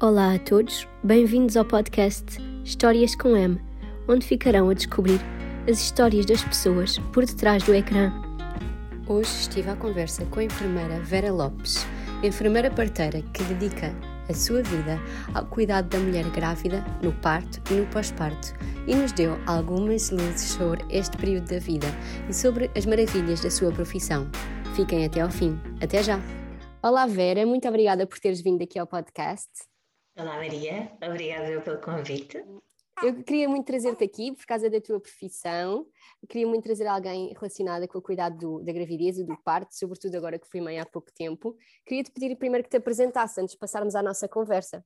Olá a todos, bem-vindos ao podcast Histórias com M, onde ficarão a descobrir as histórias das pessoas por detrás do ecrã. Hoje estive à conversa com a enfermeira Vera Lopes, enfermeira parteira que dedica a sua vida ao cuidado da mulher grávida, no parto e no pós-parto, e nos deu algumas luzes sobre este período da vida e sobre as maravilhas da sua profissão. Fiquem até ao fim. Até já! Olá Vera, muito obrigada por teres vindo aqui ao podcast. Olá Maria, obrigada pelo convite. Eu queria muito trazer-te aqui por causa da tua profissão. queria muito trazer alguém relacionada com o cuidado do, da gravidez e do parto, sobretudo agora que fui mãe há pouco tempo. Queria te pedir primeiro que te apresentasse antes de passarmos à nossa conversa.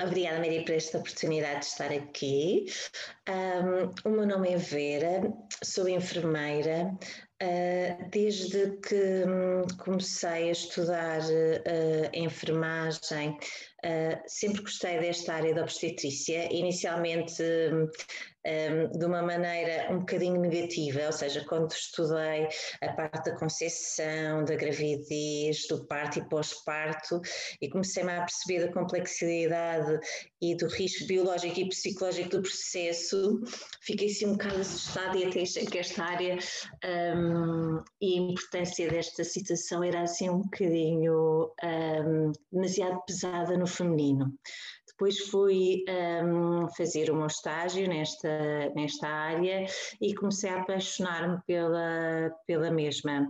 Obrigada, Maria, por esta oportunidade de estar aqui. Um, o meu nome é Vera, sou enfermeira. Uh, desde que um, comecei a estudar uh, enfermagem, uh, sempre gostei desta área da obstetrícia. Inicialmente um, um, de uma maneira um bocadinho negativa, ou seja, quando estudei a parte da concepção, da gravidez, do parto e pós-parto, e comecei-me a perceber a complexidade e do risco biológico e psicológico do processo, fiquei assim um bocado assustada e até achei que esta área um, e a importância desta situação era assim um bocadinho um, demasiado pesada no feminino. Depois fui um, fazer meu estágio nesta, nesta área e comecei a apaixonar-me pela, pela mesma.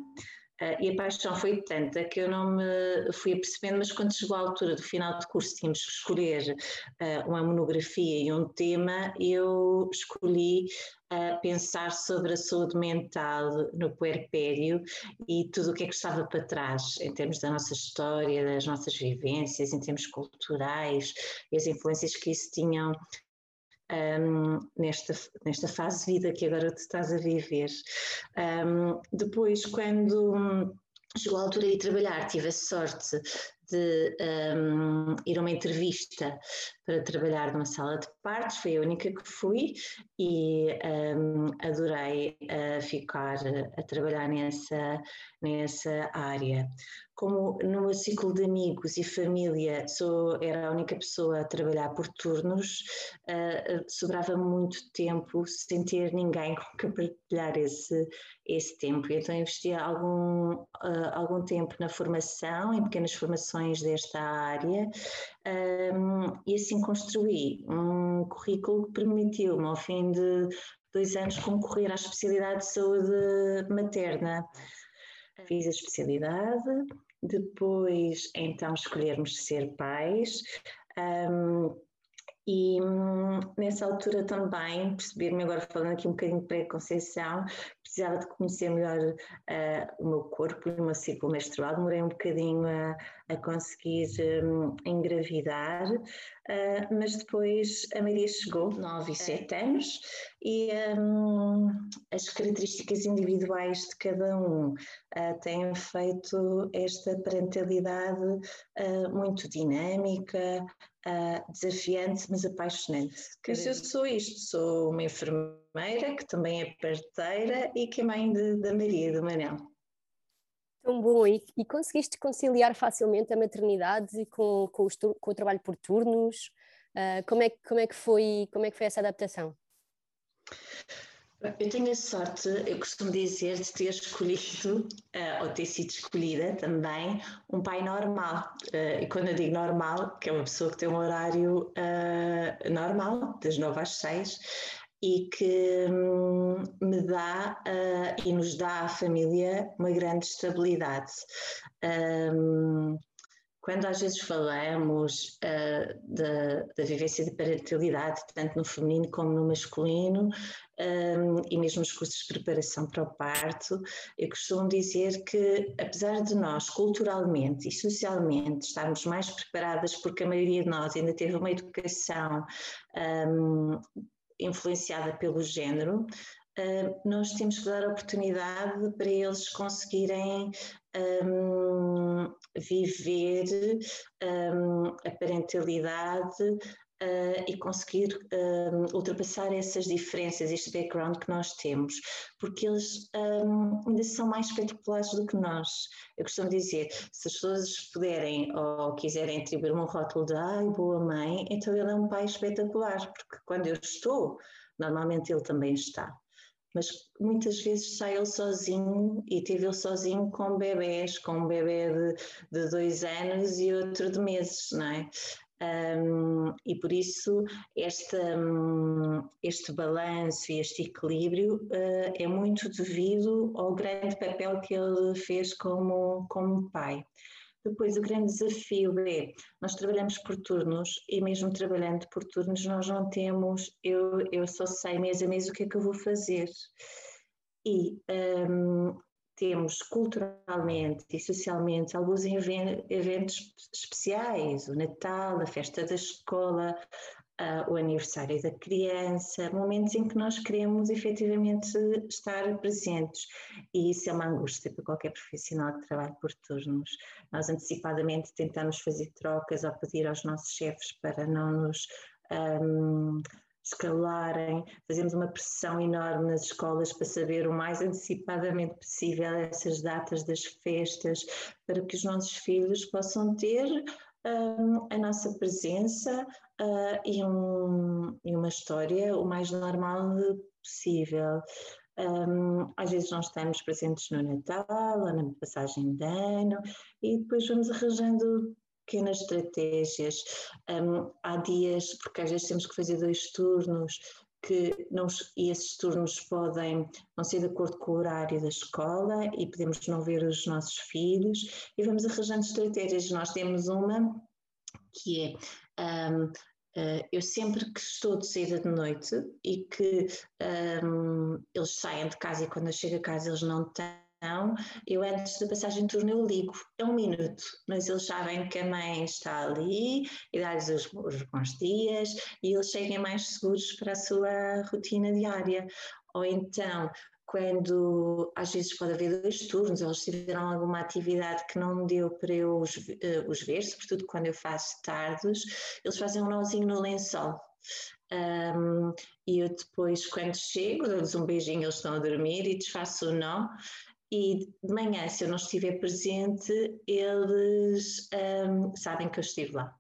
Uh, e a paixão foi tanta que eu não me fui apercebendo, mas quando chegou a altura do final de curso, tínhamos que escolher uh, uma monografia e um tema, eu escolhi uh, pensar sobre a saúde mental no puerpério e tudo o que é que estava para trás, em termos da nossa história, das nossas vivências, em termos culturais e as influências que isso tinham um, nesta, nesta fase de vida que agora tu estás a viver. Um, depois, quando chegou a altura de trabalhar, tive a sorte de um, ir a uma entrevista para trabalhar numa sala de partos, foi a única que fui e um, adorei uh, ficar a trabalhar nessa, nessa área. Como no meu ciclo de amigos e família sou, era a única pessoa a trabalhar por turnos, uh, sobrava muito tempo sem ter ninguém com que partilhar esse, esse tempo. Então investi algum, uh, algum tempo na formação, em pequenas formações desta área, um, e assim construí um currículo que permitiu-me, ao fim de dois anos, concorrer à especialidade de saúde materna. Fiz a especialidade, depois então escolhermos ser pais. Um, e hum, nessa altura também perceber-me, agora falando aqui um bocadinho de pré-conceição, precisava de conhecer melhor uh, o meu corpo e o meu ciclo menstrual. Demorei um bocadinho a, a conseguir um, engravidar, uh, mas depois a Maria chegou, 9 e 7 anos, e um, as características individuais de cada um uh, têm feito esta parentalidade muito dinâmica, uh, desafiante, mas apaixonante. Que eu sou isto, sou uma enfermeira que também é parteira e que é mãe de, da Maria do Manel. Tão bom, e, e, conseguiste conciliar facilmente a maternidade com, com, os, com o trabalho por turnos? Uh, como, é, como, é que foi, como é que foi essa adaptação? Eu tenho a sorte, eu costumo dizer, de ter escolhido, uh, ou ter sido escolhida também, um pai normal. Uh, e quando eu digo normal, que é uma pessoa que tem um horário uh, normal, das nove às seis, e que um, me dá e nos dá à família uma grande estabilidade. Um, quando às vezes falamos uh, da, da, vivência de parentalidade, tanto no feminino como no masculino, um, e mesmo os cursos de preparação para o parto, eu costumo dizer que, apesar de nós, culturalmente e socialmente, estarmos mais preparadas, porque a maioria de nós ainda teve uma educação um, influenciada pelo género, Uh, nós temos que dar oportunidade para eles conseguirem um, viver um, a parentalidade uh, e conseguir uh, ultrapassar essas diferenças, este background que nós temos, porque eles um, ainda são mais espetaculares do que nós. Eu costumo dizer, se as pessoas puderem ou quiserem atribuir um rótulo de ai, boa mãe, então ele é um pai espetacular, porque quando eu estou, normalmente ele também está mas muitas vezes sai ele sozinho e teve ele sozinho com bebés, com um bebê de, de dois anos e outro de meses, não é? Um, e por isso este, um, este balanço e este equilíbrio uh, é muito devido ao grande papel que ele fez como, como pai. Depois, o grande desafio é, nós trabalhamos por turnos e mesmo trabalhando por turnos nós não temos, eu, eu só sei mês a mês o que é que eu vou fazer. E um, temos culturalmente e socialmente alguns eventos especiais, o Natal, a festa da escola, o aniversário da criança, momentos em que nós queremos efetivamente estar presentes. E isso é uma angústia para qualquer profissional que trabalhe por turnos. Nós antecipadamente tentamos fazer trocas ou pedir aos nossos chefes para não nos. Um, escalarem, fazemos uma pressão enorme nas escolas para saber o mais antecipadamente possível essas datas das festas, para que os nossos filhos possam ter um, a nossa presença uh, e, um, e, uma história o mais normal possível. Um, às vezes nós estamos presentes no Natal, ou na passagem de ano, e depois vamos arranjando pequenas estratégias. Um, há dias, porque às vezes temos que fazer dois turnos, que não, e esses turnos podem não ser de acordo com o horário da escola e podemos não ver os nossos filhos e vamos arranjando estratégias. Nós temos uma que é um, uh, eh, eu sempre que estou de saída de noite e que um, eles saem de casa e quando eu chego a casa eles não têm eu antes da passagem de turno eu ligo, é um minuto, mas eles sabem que a mãe está ali e dá-lhes os, os bons dias e eles cheguem mais seguros para a sua rotina diária. Ou então, quando às vezes pode haver dois turnos, eles tiveram alguma atividade que não deu para eu os, uh, os ver, sobretudo quando eu faço tardes, eles fazem um nozinho no lençol. Um, e eu depois, quando chego, dou-lhes um beijinho, eles estão a dormir e desfaço o nó e de manhã, se eu não estiver presente, eles um, sabem que eu estive lá.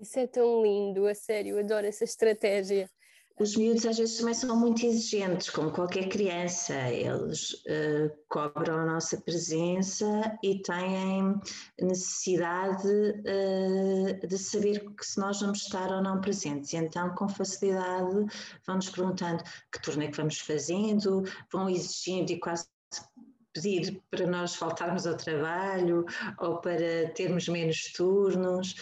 Isso é tão lindo, a sério, adoro essa estratégia. Os miúdos às vezes também são muito exigentes, como qualquer criança, eles uh, cobram a nossa presença e têm necessidade uh, de saber se nós vamos estar ou não presentes. E então, com facilidade, vão-nos perguntando que turno é que vamos fazendo, vão exigindo e quase pedir para nós faltarmos ao trabalho ou para termos menos turnos.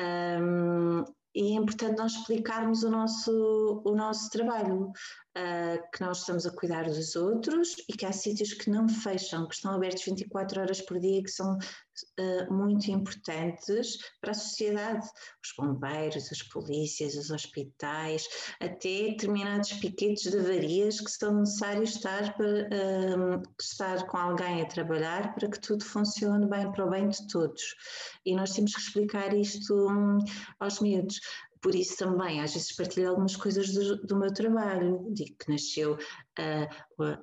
Um, e é importante nós explicarmos o nosso, o nosso trabalho uh, que nós estamos a cuidar dos outros e que há sítios que não fecham, que estão abertos 24 horas por dia, que são uh, muito importantes para a sociedade. Os bombeiros, as polícias, os hospitais, até determinados piquetes de avarias que são necessários estar, para, uh, estar com alguém a trabalhar para que tudo funcione bem, para o bem de todos. E nós temos que explicar isto um, aos miúdos. Por isso também, às vezes partilho algumas coisas do, do meu trabalho, digo que nasceu a,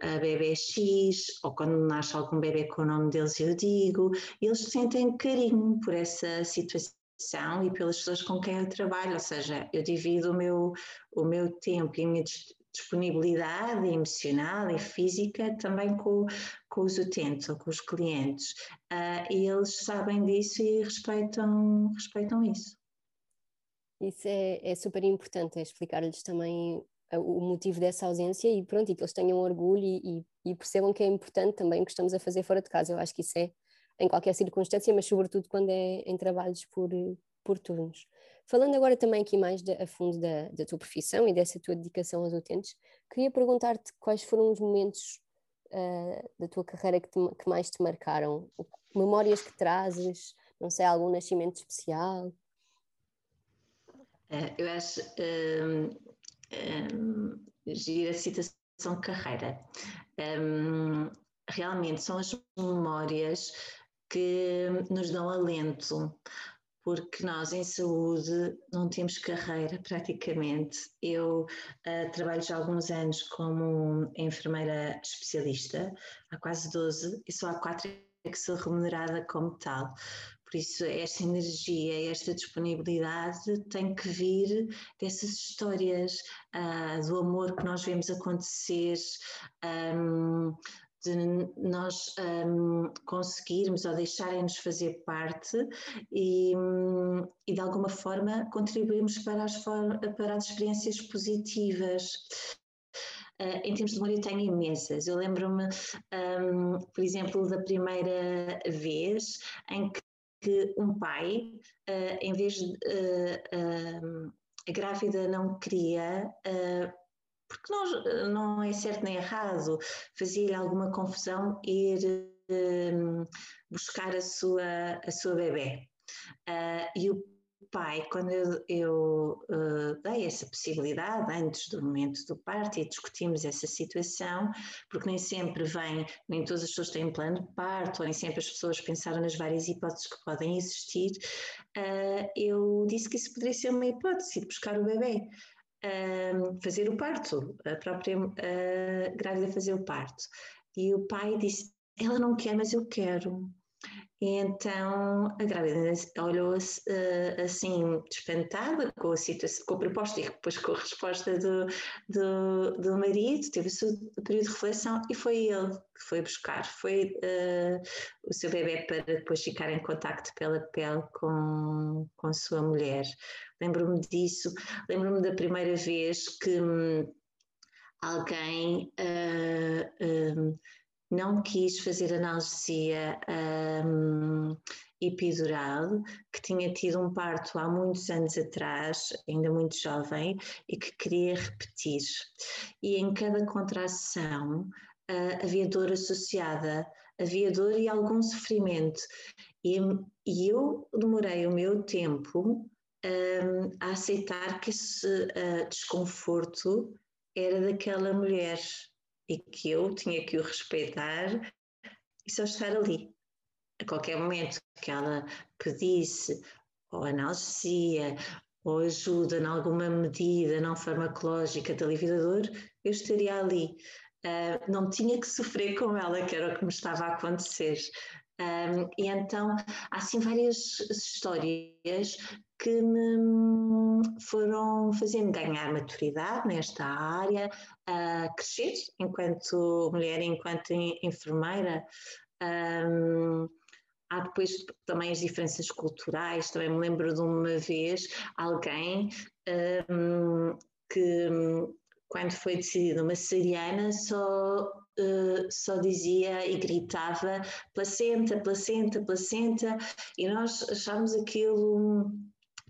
a bebê X, ou quando nasce algum bebê com o nome deles eu digo, eles sentem carinho por essa situação e pelas pessoas com quem eu trabalho, ou seja, eu divido o meu, o meu tempo e a minha disponibilidade emocional e física também com, com os utentes ou com os clientes. Uh, e eles sabem disso e respeitam, respeitam isso. Isso é, é super importante, é explicar-lhes também o motivo dessa ausência e pronto, e que eles tenham orgulho e, e, e, percebam que é importante também o que estamos a fazer fora de casa. Eu acho que isso é em qualquer circunstância, mas sobretudo quando é em trabalhos por, por turnos. Falando agora também aqui mais de, a fundo da, da tua profissão e dessa tua dedicação aos utentes, queria perguntar-te quais foram os momentos uh, da tua carreira que, te, que mais te marcaram, memórias que trazes, não sei, algum nascimento especial? Eh, eu acho um, um, gira a citação carreira. Um, realmente são as memórias que nos dão alento, porque nós em saúde não temos carreira praticamente. Eu uh, trabalho já há alguns anos como enfermeira especialista, há quase 12, e só há quatro é que sou remunerada como tal. Por isso, esta energia, esta disponibilidade tem que vir dessas histórias uh, do amor que nós vemos acontecer, um, de nós um, conseguirmos ou deixarem-nos fazer parte e, e, de alguma forma contribuirmos para as, para as experiências positivas. Uh, em termos de memória tenho imensas. Eu lembro-me, um, por exemplo, da primeira vez em que, que um pai, uh, em vez de uh, a grávida não queria porque não, não é certo nem errado, fazia-lhe alguma confusão ir buscar a sua, a sua bebê. Uh, e o pai, quando eu, eu uh, dei essa possibilidade, antes do momento do parto, e discutimos essa situação, porque nem sempre vem, nem todas as pessoas têm plano de parto, ou nem sempre as pessoas pensaram nas várias hipóteses que podem existir, uh, eu disse que isso poderia ser uma hipótese, ir buscar o bebê fazer o parto, a própria uh, grávida fazer o parto. E o pai disse: Ela não quer, mas eu quero. E então a grávida olhou uh, assim, espantada com a situação, com a proposta e depois com a resposta do, do, do marido, teve o seu período de reflexão e foi ele que foi buscar, foi uh, o seu bebê para depois ficar em contacto pela pele com, com a sua mulher. Lembro-me disso, lembro-me da primeira vez que hum, alguém uh, não quis fazer analgesia um, epidural, que tinha tido um parto há muitos anos atrás, ainda muito jovem, e que queria repetir. E em cada contração uh, havia dor associada, havia dor e algum sofrimento. E, e eu demorei o meu tempo um, a aceitar que esse uh, desconforto era daquela mulher e que eu tinha que o respeitar e só estar ali. A qualquer momento que ela pedisse ou analgesia ou ajuda em alguma medida não farmacológica de alívio da dor, eu estaria ali. Uh, não tinha que sofrer com ela, que era o que me estava a acontecer. Um, e então há assim várias histórias que me foram fazendo ganhar maturidade nesta área, crescer enquanto mulher, enquanto enfermeira. Um, há depois também as diferenças culturais, também me lembro de uma vez alguém um, que quando foi decidida uma cesariana, só, uh, só dizia e gritava placenta, placenta, placenta, e nós achámos aquilo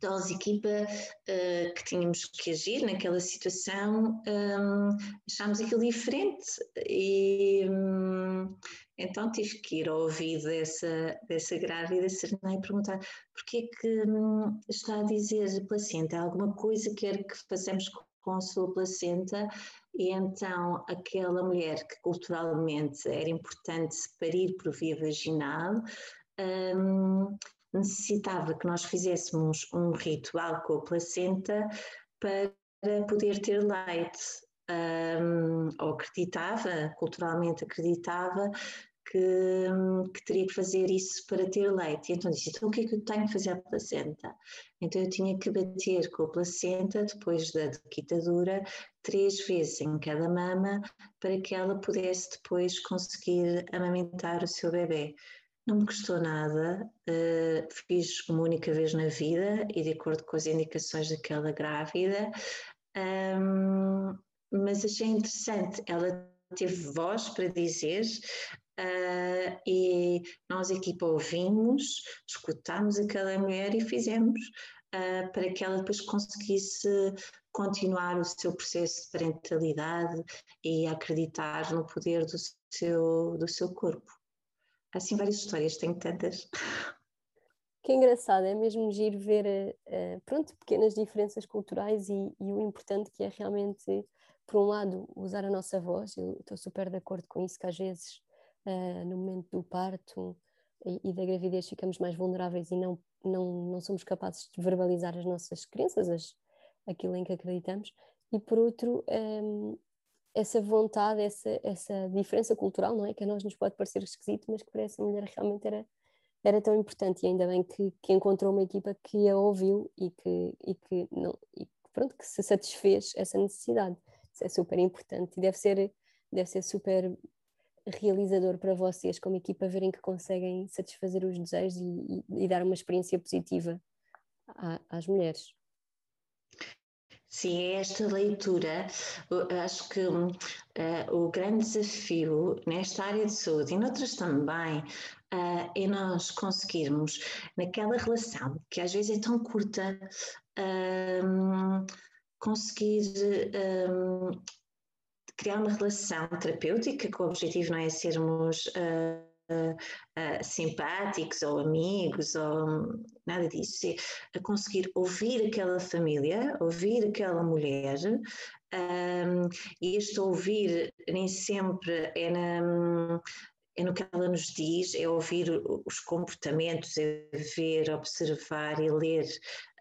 nós, equipa uh, que tínhamos que agir naquela situação, um, achámos aquilo diferente e um, então tive que ir ao ouvido dessa, dessa grávida serenai e perguntar porquê que um, está a dizer placenta, alguma coisa quer que façamos com a sua placenta e então aquela mulher que culturalmente era importante parir por via vaginal um, necessitava que nós fizéssemos um ritual com a placenta para poder ter leite. Um, ou acreditava, culturalmente acreditava, que, que, teria que fazer isso para ter leite. Então disse: então o que é que eu tenho que fazer à placenta? Então eu tinha que bater com a placenta, depois da quitadura, três vezes em cada mama, para que ela pudesse depois conseguir amamentar o seu bebê. Não me custou nada, uh, fiz uma única vez na vida e de acordo com as indicações daquela grávida, um, mas achei interessante. Ela teve voz para dizer uh, e nós, equipa, ouvimos, escutámos aquela mulher e fizemos uh, para que ela depois conseguisse continuar o seu processo de parentalidade e acreditar no poder do seu, do seu corpo assim várias histórias, tenho tantas. Que engraçado, é mesmo giro ver, uh, pronto, pequenas diferenças culturais e, e, o importante que é realmente, por um lado, usar a nossa voz, eu estou super de acordo com isso, que às vezes, uh, no momento do parto, e, e da gravidez ficamos mais vulneráveis e não, não, não somos capazes de verbalizar as nossas crenças, as, aquilo em que acreditamos, e por outro, um, essa vontade, essa, essa diferença cultural, não é? Que a nós nos pode parecer esquisito, mas que para essa mulher realmente era, era tão importante e ainda bem que, que encontrou uma equipa que a ouviu e que, e que, não, e pronto, que se satisfez essa necessidade. Isso é super importante e deve ser, deve ser super realizador para vocês como equipa verem que conseguem satisfazer os desejos e, e, e dar uma experiência positiva às mulheres. Sim, é esta leitura, acho que uh, o grande desafio nesta área de saúde e noutras também uh, é nós conseguirmos, naquela relação que às vezes é tão curta, uh, conseguir criar uma relação terapêutica, que o objetivo não é sermos uh, uh, simpáticos ou amigos ou nada disso, é conseguir ouvir aquela família, ouvir aquela mulher, um, e este ouvir nem sempre é na é no que ela nos diz, é ouvir os comportamentos, é ver, observar e ler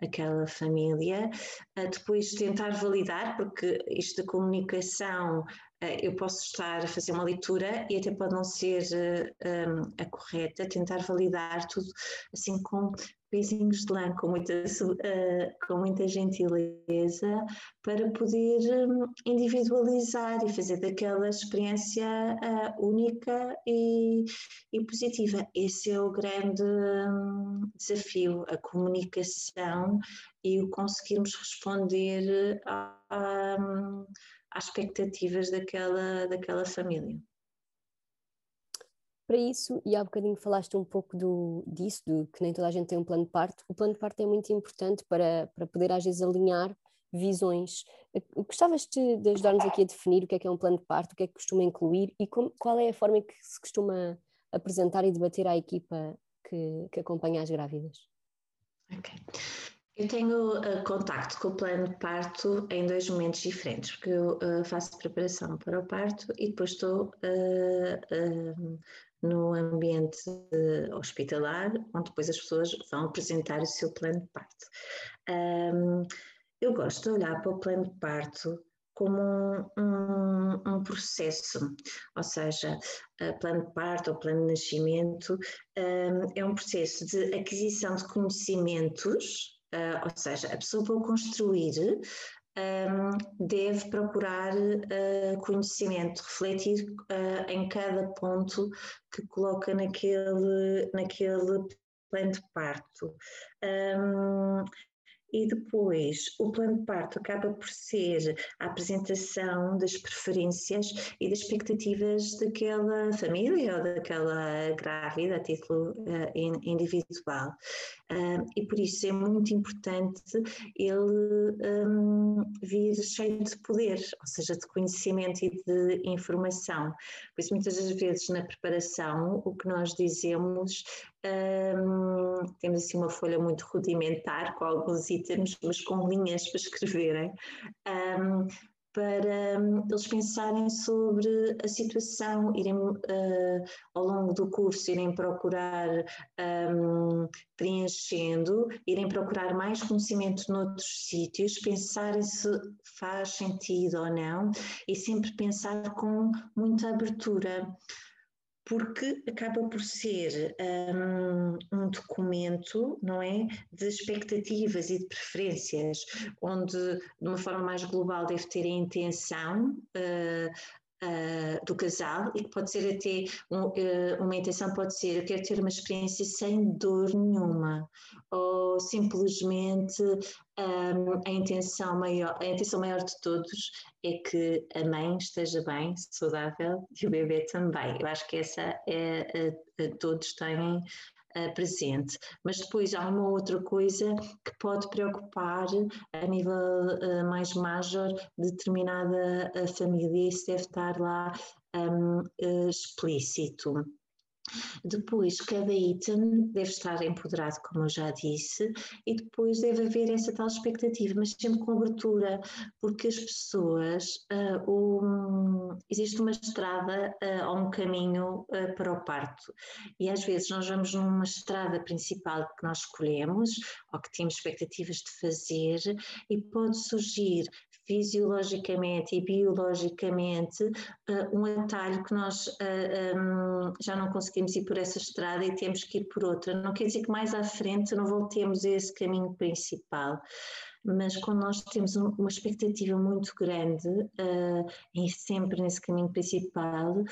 aquela família, depois tentar validar, porque isto da comunicação eh, eu posso estar a fazer uma leitura e até pode não ser um, a correta, tentar validar tudo assim com pezinhos de lã, com muita, uh, com muita gentileza, para poder um, individualizar e fazer daquela experiência uh, única e, e, positiva. Esse é o grande um, desafio, a comunicação e o conseguirmos responder a, a às expectativas daquela, daquela família. Para isso, e há bocadinho falaste um pouco do, disso, do que nem toda a gente tem um plano de parto, o plano de parto é muito importante para, para poder às vezes alinhar visões. Gostavas de, de ajudar-nos aqui a definir o que é que é um plano de parto, o que é que costuma incluir e como, qual é a forma em que se costuma apresentar e debater à equipa que, que acompanha as grávidas? Ok. Eu tenho uh, contacto com o plano de parto em dois momentos diferentes, porque eu uh, faço preparação para o parto e depois estou uh, no ambiente hospitalar, onde depois as pessoas vão apresentar o seu plano de parto. Um, eu gosto de olhar para o plano de parto como um, um, um, processo, ou seja, plano de parto ou plano de nascimento é um processo de aquisição de conhecimentos Uh, ou seja, a pessoa para construir um, deve procurar uh, conhecimento, refletir uh, em cada ponto que coloca naquele, naquele plano de parto. Um, e depois o plano de parto acaba por ser a apresentação das preferências e das expectativas daquela família ou daquela grávida a título uh, individual. Uh, e por isso é muito importante ele um, vir cheio de poder, ou seja, de conhecimento e de informação. Por isso, muitas das vezes na preparação, o que nós dizemos um, temos assim uma folha muito rudimentar com alguns itens, mas com linhas para escreverem, um, para um, eles pensarem sobre a situação, irem uh, ao longo do curso, irem procurar preenchendo, irem procurar mais conhecimento noutros sítios, pensarem se faz sentido ou não e sempre pensar com muita abertura porque acaba por ser um, um, documento, não é, de expectativas e de preferências, onde de uma forma mais global deve ter a intenção, uh, uh, do casal e que pode ser até um, uh, uma intenção pode ser eu quero ter uma experiência sem dor nenhuma. Ou simplesmente um, a intenção maior a intenção maior de todos é que a mãe esteja bem saudável e o bebê também. Eu acho que essa é todos têm uh, presente. Mas depois há uma outra coisa que pode preocupar a nível uh, mais major determinada uh, família e isso deve estar lá um, explícito. Depois, cada item deve estar empoderado, como eu já disse, e depois deve haver essa tal expectativa, mas sempre com abertura, porque as pessoas, uh, um, existe uma estrada uh, ou um caminho uh, para o parto, e às vezes nós vamos numa estrada principal que nós escolhemos, ou que temos expectativas de fazer, e pode surgir fisiologicamente e biologicamente uh, um atalho que nós uh, um, já não conseguimos ir por essa estrada e temos que ir por outra. Não quer dizer que mais à frente não voltemos a esse caminho principal mas quando nós temos uma expectativa muito grande uh, e sempre nesse caminho principal,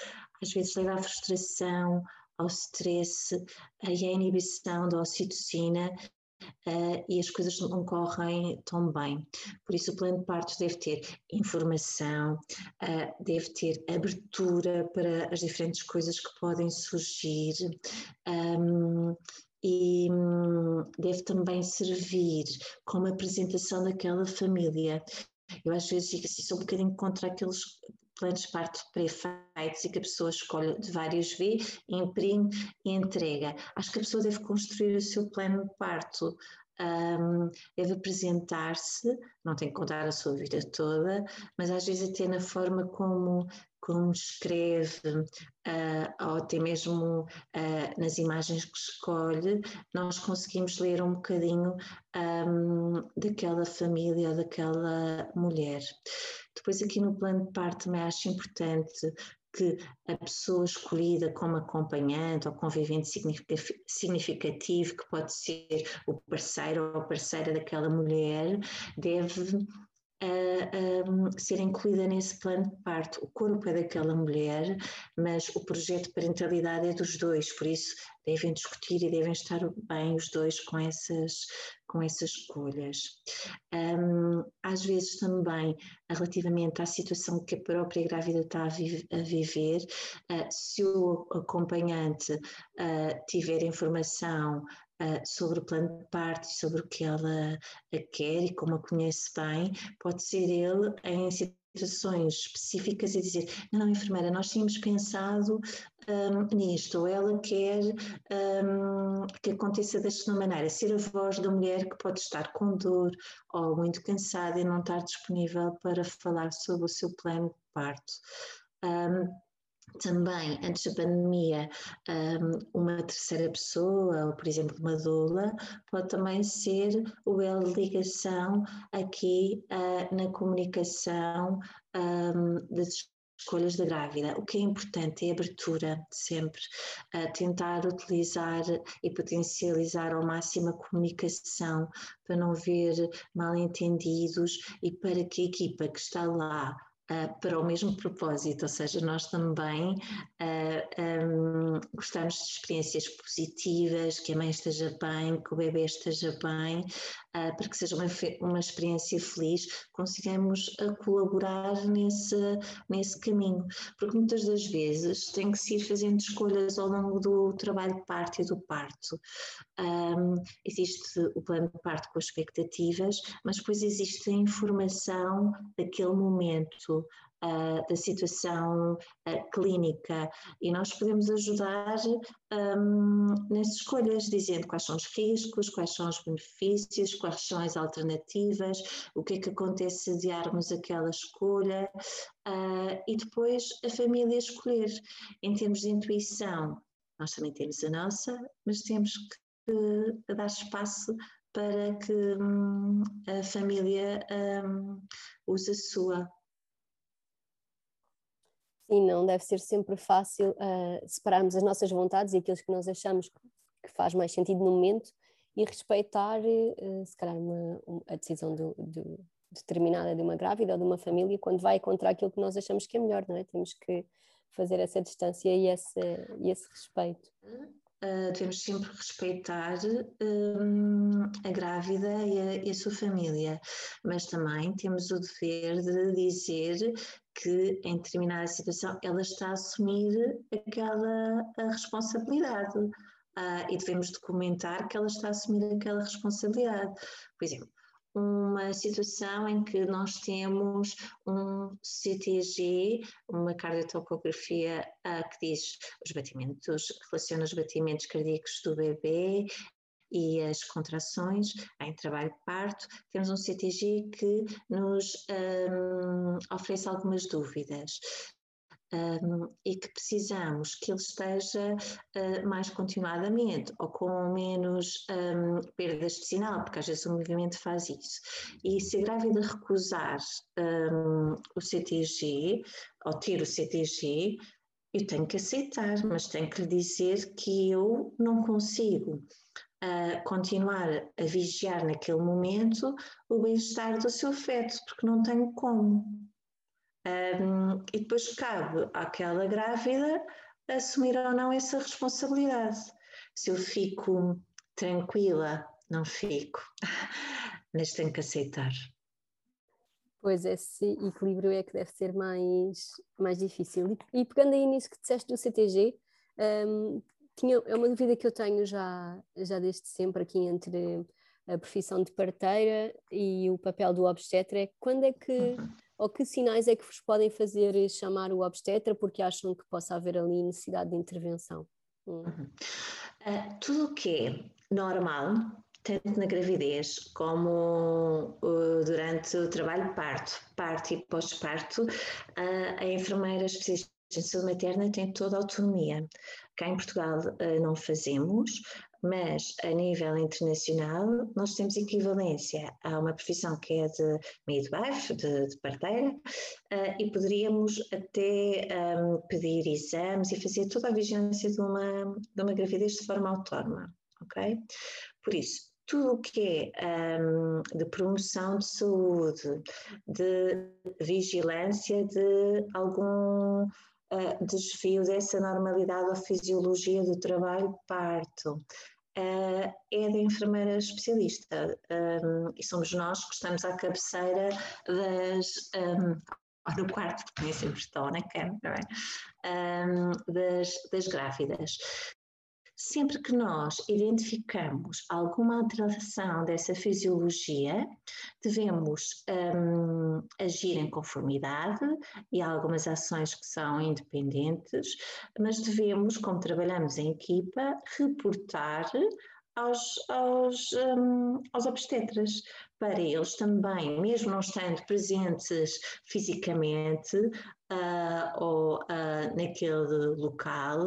às vezes leva à frustração, ao stress e à inibição da ocitocina uh, e as coisas não correm tão bem. Por isso, o plano de partos deve ter informação, uh, deve ter abertura para as diferentes coisas que podem surgir. Um, e hum, deve também servir como apresentação daquela família. Eu às vezes digo assim, sou um bocadinho contra aqueles planos de parto pré-feitos e que a pessoa escolhe de várias vezes, imprime e entrega. Acho que a pessoa deve construir o seu plano de parto, um, deve apresentar-se, não tem que contar a sua vida toda, mas às vezes até na forma como, como escreve, uh, ou até mesmo uh, nas imagens que escolhe, nós conseguimos ler um bocadinho um, daquela família, daquela mulher. Depois, aqui no plano de parte, também acho importante que a pessoa escolhida como acompanhante ou convivente significativo, que pode ser o parceiro ou a parceira daquela mulher, deve a, a, ser incluída nesse plano de parto. O corpo é daquela mulher, mas o projeto de parentalidade é dos dois, por isso devem discutir e devem estar bem os dois com essas, com essas escolhas. Um, às vezes também, relativamente à situação que a própria grávida está a, vi a viver, uh, se o acompanhante uh, tiver informação uh, sobre o plano de parto e sobre o que ela quer e como a conhece bem, pode ser ele em situações específicas e dizer, não, enfermeira, nós tínhamos pensado um, nisto, ou ela quer um, que aconteça desta maneira, ser a voz da mulher que pode estar com dor ou muito cansada e não estar disponível para falar sobre o seu plano de parto. Um, também, antes da pandemia, uma terceira pessoa, ou por exemplo uma doula, pode também ser o elo de ligação aqui ah, na comunicação das escolhas da grávida. O que é importante é a abertura, sempre, tentar utilizar e potencializar ao máximo a comunicação para não haver mal entendidos e para que a equipa que está lá uh, para o mesmo propósito, ou seja, nós também uh, ah, um, gostamos de experiências positivas, que a mãe esteja bem, que o bebê esteja bem, uh, para que seja uma, uma experiência feliz, consigamos colaborar nesse, nesse caminho, porque muitas das vezes tem que se ir fazendo escolhas ao longo do trabalho de parto e do parto. Um, existe o plano de parto com expectativas, mas depois existe a informação daquele momento, uh, da situação uh, clínica e nós podemos ajudar um, nessas escolhas, dizendo quais são os riscos, quais são os benefícios, quais são as alternativas, o que é que acontece se adiarmos aquela escolha uh, e depois a família escolher. Em termos de intuição, nós também temos a nossa, mas temos que dar espaço para que hum, a família hum, use a sua. Sim, não deve ser sempre fácil uh, separarmos as nossas vontades e aqueles que nós achamos que faz mais sentido no momento e respeitar, uh, se calhar, uma, uma, a decisão do, do, determinada de uma grávida ou de uma família quando vai contra aquilo que nós achamos que é melhor, não é? Temos que fazer essa distância e esse, e esse respeito. Uh, devemos sempre respeitar um, a grávida e a, e a, sua família, mas também temos o dever de dizer que em determinada situação ela está a assumir aquela responsabilidade uh, e devemos documentar que ela está a assumir aquela responsabilidade. Por exemplo, uma situação em que nós temos um CTG, uma cardiotocografia uh, que diz os batimentos, relaciona os batimentos cardíacos do bebê e as contrações em trabalho de parto, temos um CTG que nos um, oferece algumas dúvidas um, e que precisamos que ele esteja uh, mais continuadamente ou com menos um, perdas de sinal, porque às vezes o movimento faz isso. E se a grávida recusar um, o CTG ou ter o CTG, eu tenho que aceitar, mas tenho que lhe dizer que eu não consigo uh, continuar a vigiar naquele momento o bem-estar do seu feto, porque não tenho como. Um, e depois cabe àquela grávida assumir ou não essa responsabilidade. Se eu fico tranquila, não fico, mas tenho que aceitar. Pois, esse equilíbrio é que deve ser mais, mais difícil. E, e pegando aí nisso que disseste do CTG, um, tinha, é uma dúvida que eu tenho já, já desde sempre aqui entre a profissão de parteira e o papel do obstetra, é quando é que uhum ou que sinais é que vos podem fazer chamar o obstetra porque acham que possa haver ali necessidade de intervenção? Hum. Uh, tudo o que é normal, tanto na gravidez como uh, durante o trabalho parto, parto e pós-parto, uh, a enfermeira especialista em saúde materna tem toda a autonomia. Cá em Portugal não fazemos, mas a nível internacional nós temos equivalência a uma profissão que é de midwife, de, de parteira, uh, e poderíamos até um, pedir exames e fazer toda a vigilância de uma, de uma gravidez de forma autónoma, ok? Por isso, tudo o que é um, de promoção de saúde, de vigilância de algum uh, desvio dessa normalidade ou fisiologia do trabalho parto. Uh, é da enfermeira especialista um, e somos nós que estamos à cabeceira das, um, ou no quarto, porque nem sempre estou na cama, é? um, das, das grávidas. Sempre que nós identificamos alguma alteração dessa fisiologia, devemos um, agir em conformidade e há algumas ações que são independentes, mas devemos, como trabalhamos em equipa, reportar aos, aos, um, aos obstetras, para eles também, mesmo não estando presentes fisicamente uh, ou uh, naquele local,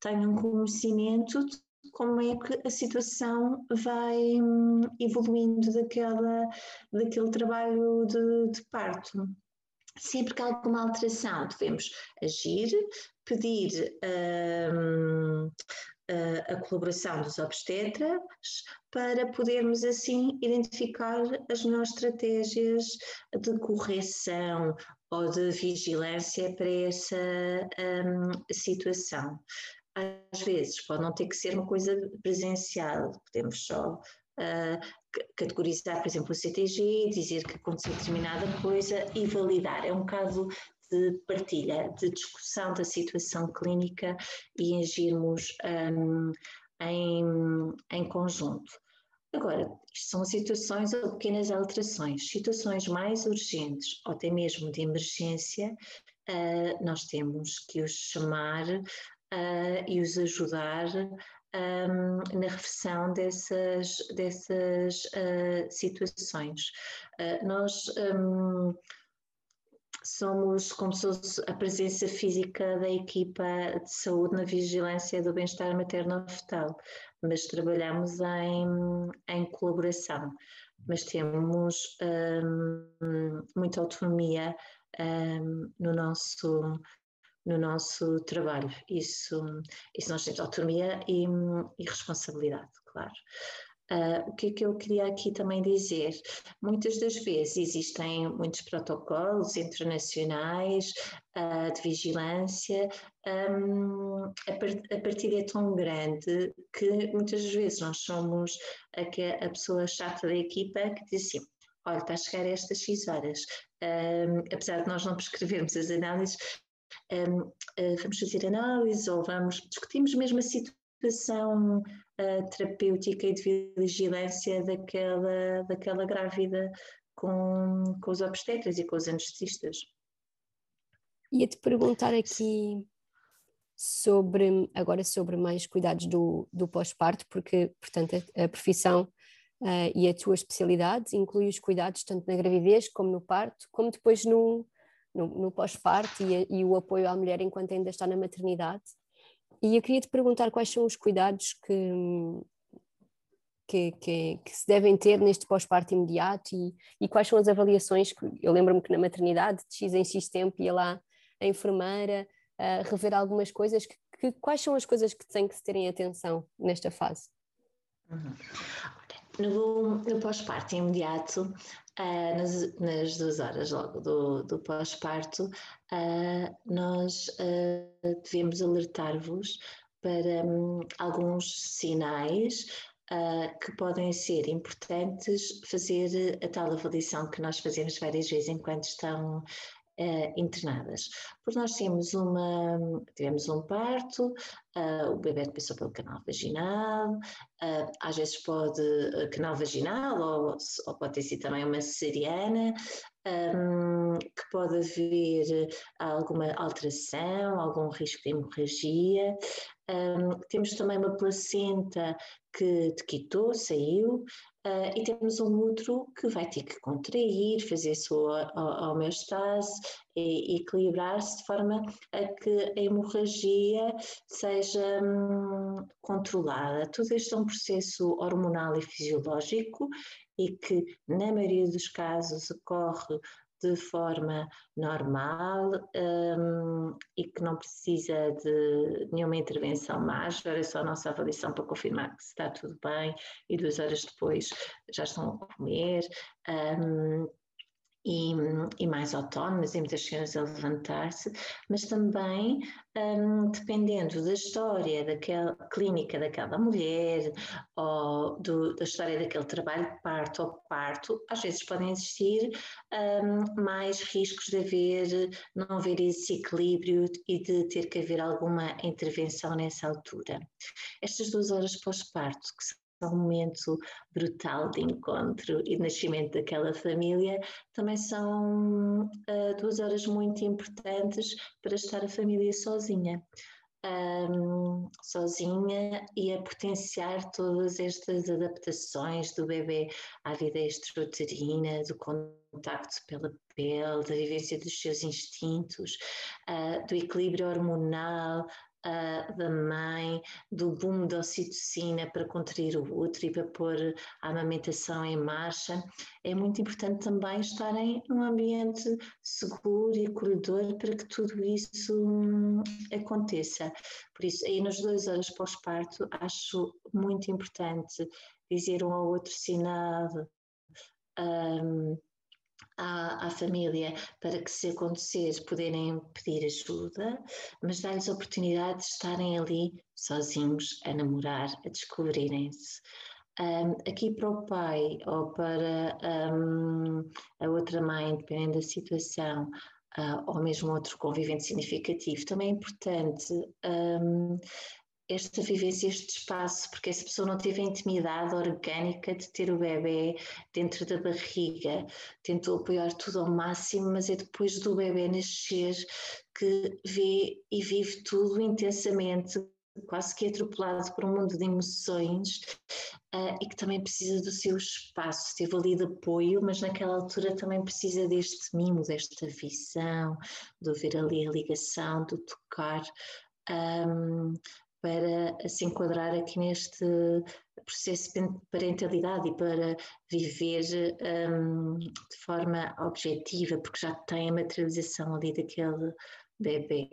tenham conhecimento de como é que a situação vai um, evoluindo daquela, daquele trabalho de, de parto. Sempre que há alguma alteração, devemos agir, pedir um, a colaboração dos obstetras para podermos assim identificar as melhores estratégias de correção ou de vigilância para essa um, situação. Às vezes pode não ter que ser uma coisa presencial, podemos só uh, categorizar, por exemplo, o CTG, dizer que aconteceu determinada coisa e validar. É um caso de partilha, de discussão da situação clínica e agirmos um, em, em conjunto. Agora, isto são situações ou pequenas alterações. Situações mais urgentes ou até mesmo de emergência, uh, nós temos que os chamar uh, e os ajudar um, na reversão dessas, dessas uh, situações. nós. Um, somos como se fosse a presença física da equipa de saúde na vigilância do bem-estar materno-fetal, mas trabalhamos em, em colaboração, mas temos um, muita autonomia um, no nosso no nosso trabalho. Isso, isso nós temos autonomia e, e responsabilidade, claro. Uh, o que é que eu queria aqui também dizer? Muitas das vezes existem muitos protocolos internacionais uh, de vigilância, um, a, part a partilha é tão grande que muitas vezes nós somos a, a pessoa chata da equipa que diz assim: olha, está a chegar a estas X horas. Um, apesar de nós não prescrevermos as análises, um, uh, vamos fazer análise ou vamos discutimos mesmo a situação terapêutica e de vigilância daquela, daquela grávida com, com os obstetras e com os anestesistas. Ia-te perguntar aqui sobre, agora sobre mais cuidados do, do pós-parto, porque, portanto, a, a profissão uh, e a tua especialidade inclui os cuidados tanto na gravidez como no parto, como depois no, no, no pós-parto e, e, o apoio à mulher enquanto ainda está na maternidade. E eu queria te perguntar quais são os cuidados que, que, que, que se devem ter neste pós-parto imediato e, e, quais são as avaliações. Que, eu lembro-me que na maternidade, de X em X tempo, ia lá a enfermeira a rever algumas coisas. Que, que, quais são as coisas que têm que se terem atenção nesta fase? Uhum. No, no pós-parto imediato, uh, nas, nas, duas horas logo do, do pós-parto, uh, nós uh, devemos alertar-vos para um, alguns sinais que podem ser importantes fazer a tal avaliação que nós fazemos várias vezes enquanto estão uh, internadas. Porque nós temos uma, tivemos um parto, uh, o bebê passou pelo canal vaginal, uh, às vezes pode, canal vaginal, ou, ou, pode ter sido também uma cesariana, um, que pode haver alguma alteração, algum risco de hemorragia. Um, temos também uma placenta que te quitou, saiu, Uh, e temos um útero que vai ter que contrair, fazer sua homeostase e equilibrar-se de forma a que a hemorragia seja hum, controlada. Tudo isto é um processo hormonal e fisiológico e que, na maioria dos casos, ocorre de forma normal um, e que não precisa de nenhuma intervenção mágica, é só a nossa avaliação para confirmar que está tudo bem e duas horas depois já estão a comer. Um, e, e, mais autónomas e muitas senhoras a levantar-se, mas também um, dependendo da história daquela clínica daquela mulher ou do, da história daquele trabalho parto ou parto, às vezes podem existir um, mais riscos de haver, não haver esse equilíbrio e de ter que haver alguma intervenção nessa altura. Estas duas horas pós-parto, que um momento brutal de encontro e de nascimento daquela família, também são uh, duas horas muito importantes para estar a família sozinha. Um, sozinha e a potenciar todas estas adaptações do bebê à vida extrauterina, do contacto pela pele, da vivência dos seus instintos, uh, do equilíbrio hormonal, uh, da mãe, do boom da ocitocina para contrair o útero e para pôr a amamentação em marcha, é muito importante também estarem num ambiente seguro e acolhedor para que tudo isso hum, aconteça. Por isso, aí nas duas horas pós-parto, acho muito importante dizer um ao outro sinal. Um, à, à, família para que, se acontecer, poderem pedir ajuda, mas dar-lhes a oportunidade de estarem ali sozinhos, a namorar, a descobrirem-se. Um, aqui para o pai ou para um, a outra mãe, dependendo da situação, uh, ou mesmo outro convivente significativo, também é importante um, esta vivência, este espaço, porque essa pessoa não teve a intimidade orgânica de ter o bebê dentro da barriga, tentou apoiar tudo ao máximo, mas é depois do bebê nascer que vê e vive tudo intensamente, quase que atropelado por um mundo de emoções uh, e que também precisa do seu espaço. Teve ali de apoio, mas naquela altura também precisa deste mimo, desta visão, de ver ali a ligação, do tocar. Um, para se enquadrar aqui neste processo de parentalidade e para viver um, de forma objetiva, porque já tem a materialização ali daquele bebê.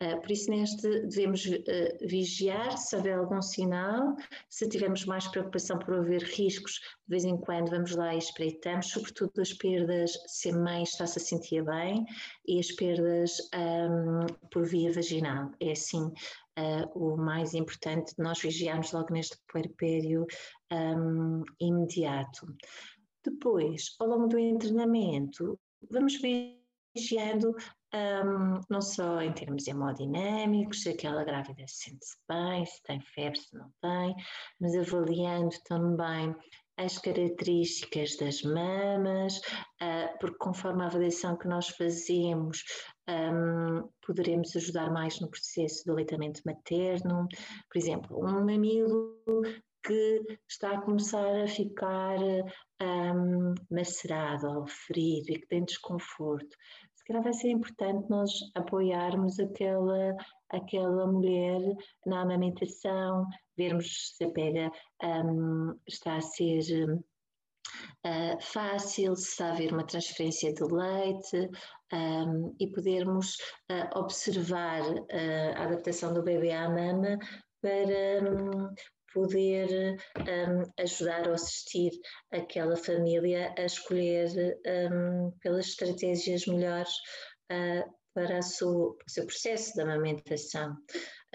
Uh, por isso, neste devemos uh, vigiar se houver algum sinal, se tivermos mais preocupação por haver riscos, de vez em quando vamos lá e espreitamos, sobretudo as perdas, se a mãe está-se a sentir bem, e as perdas um, por via vaginal. É assim uh, o mais importante nós vigiarmos logo neste puerpério um, imediato. Depois, ao longo do treinamento, vamos vigiando um, não só em termos hemodinâmicos, se aquela grávida se sente-se bem, se tem febre, se não tem, mas avaliando também as características das mamas, uh, porque conforme a avaliação que nós fazemos, poderemos ajudar mais no processo do aleitamento materno. Por exemplo, um mamilo que está a começar a ficar um, macerado ou ferido e que tem desconforto. Se calhar vai ser importante nós apoiarmos aquela, aquela mulher na amamentação, vermos se a pega um, está a ser uh, fácil, se está a haver uma transferência de leite um, e podermos uh, observar uh, a adaptação do bebê à mama para um, poder um, ajudar ou assistir aquela família a escolher um, pelas estratégias melhores para o seu processo de amamentação.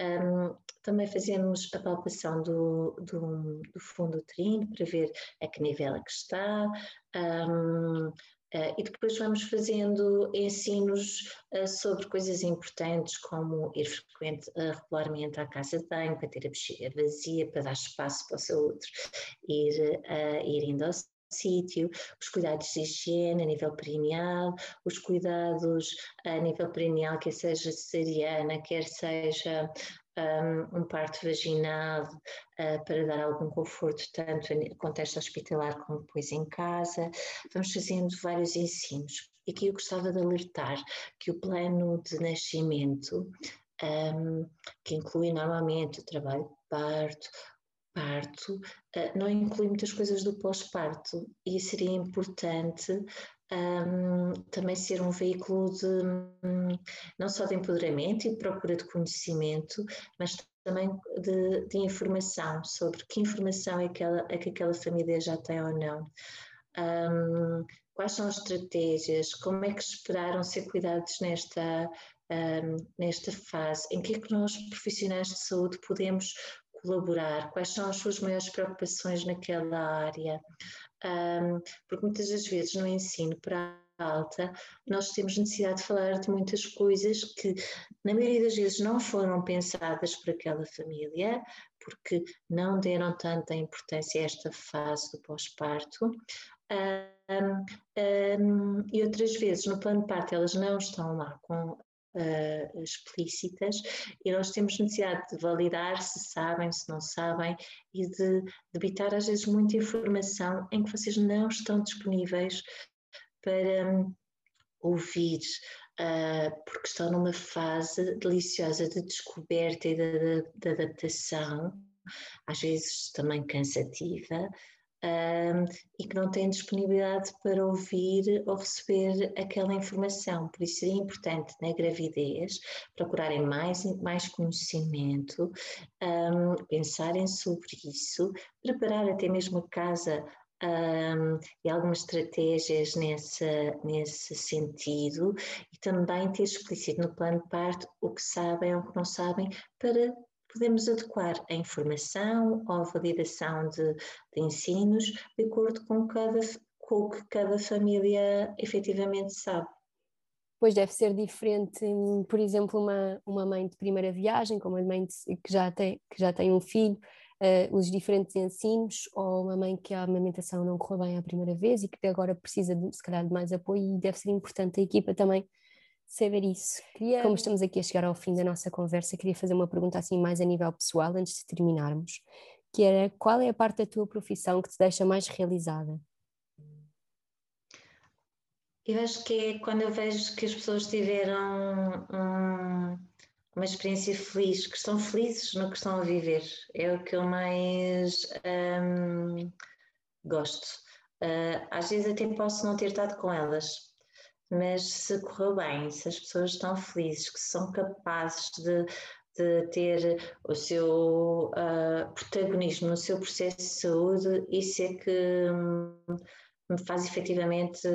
Um, também fazemos a palpação do, do, do, fundo uterino para ver a que nível é que está. Um, Uh, e depois vamos fazendo ensinos uh, sobre coisas importantes, como ir frequente, uh, regularmente à casa de banho, para ter a bexiga vazia, para dar espaço para o seu outro ir, ir indo ao sítio, os cuidados de higiene a nível perineal, os cuidados a nível perineal, quer seja cesariana, quer seja um, um parto vaginal uh, para dar algum conforto, tanto no contexto hospitalar como depois em casa. Vamos fazendo vários ensinos. E aqui eu gostava de alertar que o plano de nascimento, um, que inclui normalmente o trabalho de parto, parto, uh, não inclui muitas coisas do pós-parto e seria importante um, também ser um veículo de um, não só de empoderamento e de procura de conhecimento, mas também de, de informação sobre que informação é que, ela, é que aquela família já tem ou não. Um, quais são as estratégias, como é que esperaram ser cuidados nesta, nesta fase, em que é que nós profissionais de saúde podemos colaborar, quais são as suas maiores preocupações naquela área, um, porque muitas das vezes no ensino para alta nós temos necessidade de falar de muitas coisas que na maioria das vezes não foram pensadas por aquela família, porque não deram tanta importância a esta fase do pós-parto. Um, um, e outras vezes no plano de parto elas não estão lá com uh, explícitas e nós temos necessidade de validar se sabem, se não sabem e de debitar às vezes muita informação em que vocês não estão disponíveis para um, ouvir, uh, porque estão numa fase deliciosa de descoberta e de, de, de adaptação, às vezes também cansativa, um, e que não têm disponibilidade para ouvir ou receber aquela informação. Por isso seria importante na gravidez procurarem mais, mais conhecimento, um, pensarem sobre isso, preparar até mesmo a casa um, e algumas estratégias nesse, nesse sentido e também ter explícito no plano de parto o que sabem ou o que não sabem para podemos adequar a informação ou a validação de, de ensinos de acordo com, cada, com o que cada família efetivamente sabe. Pois deve ser diferente, por exemplo, uma, uma mãe de primeira viagem, como uma mãe de, que, já tem, que já tem um filho, uh, os diferentes ensinos, ou uma mãe que a amamentação não correu bem à primeira vez e que agora precisa, de, se calhar, de mais apoio, e deve ser importante a equipa também saber isso. Queria... Como estamos aqui a chegar ao fim da nossa conversa, queria fazer uma pergunta assim mais a nível pessoal, antes de terminarmos, que era qual é a parte da tua profissão que te deixa mais realizada? Eu acho que é quando eu vejo que as pessoas tiveram um, uma experiência feliz, que estão felizes no que estão a viver. É o que eu mais um, gosto. Uh, às vezes até posso não ter estado com elas, mas se correu bem, se as pessoas estão felizes, que são capazes de, de ter o seu uh, protagonismo no seu processo de saúde, isso é que hum, me faz efetivamente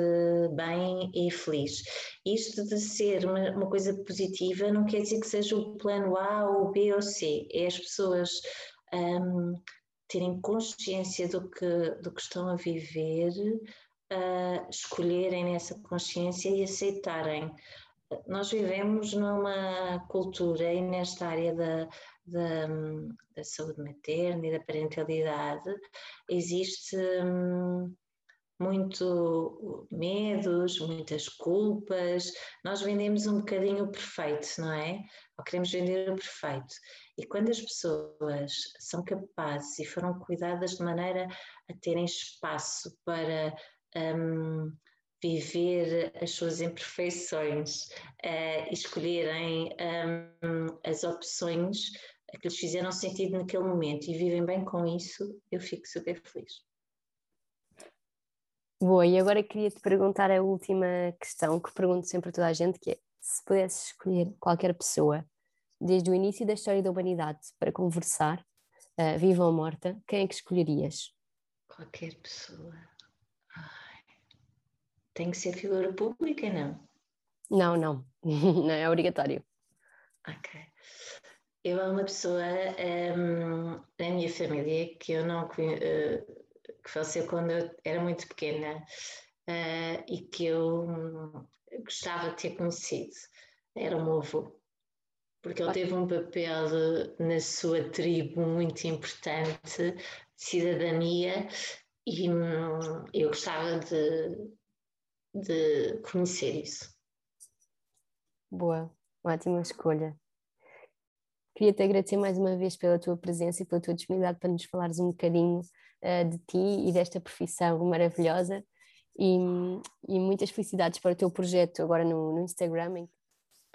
bem e feliz. Isto de ser uma, uma, coisa positiva não quer dizer que seja o plano A ou B ou C, é as pessoas um, terem consciência do que, do que estão a viver uh, escolherem nessa consciência e aceitarem nós vivemos numa cultura e nesta área da, da, da saúde materna e da parentalidade existe hum, muito medos, muitas culpas. Nós vendemos um bocadinho o perfeito, não é? Ou queremos vender o perfeito. E quando as pessoas são capazes e foram cuidadas de maneira a terem espaço para um, viver as suas imperfeições, uh, escolherem um, as opções que lhes fizeram sentido naquele momento e vivem bem com isso, eu fico super feliz. Boa, e agora queria te perguntar a última questão que pergunto sempre a toda a gente, que é se pudesses escolher qualquer pessoa desde o início da história da humanidade para conversar, uh, viva ou morta, quem é que escolherias? Qualquer pessoa. Tem que ser figura pública, não? Não, não. não é obrigatório. Ok. Eu há uma pessoa um, na minha família que eu não conheço. Uh, que faleceu quando eu era muito pequena uh, e que eu um, gostava de ter conhecido. Era o meu avô, porque ele teve um papel na sua tribo muito importante, de cidadania, e um, eu gostava de, de conhecer isso. Boa, ótima escolha. Queria-te agradecer mais uma vez pela tua presença e pela tua disponibilidade para nos falares um bocadinho uh, de ti e desta profissão maravilhosa e, e, muitas felicidades para o teu projeto agora no, no Instagram.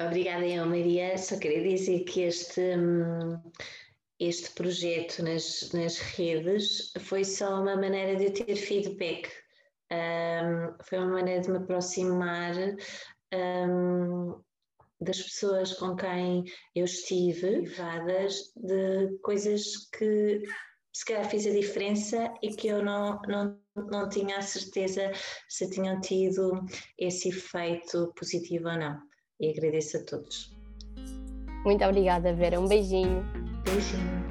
Obrigada, eu, Maria. Só queria dizer que este, hum, este projeto nas, nas redes foi só uma maneira de eu ter feedback. Um, foi uma maneira de me aproximar um, das pessoas com quem eu estive, privadas de coisas que se calhar fiz a diferença e que eu não, não, não tinha a certeza se tinham tido esse efeito positivo ou não. E agradeço a todos. Muito obrigada, Vera. Um beijinho. Beijinho.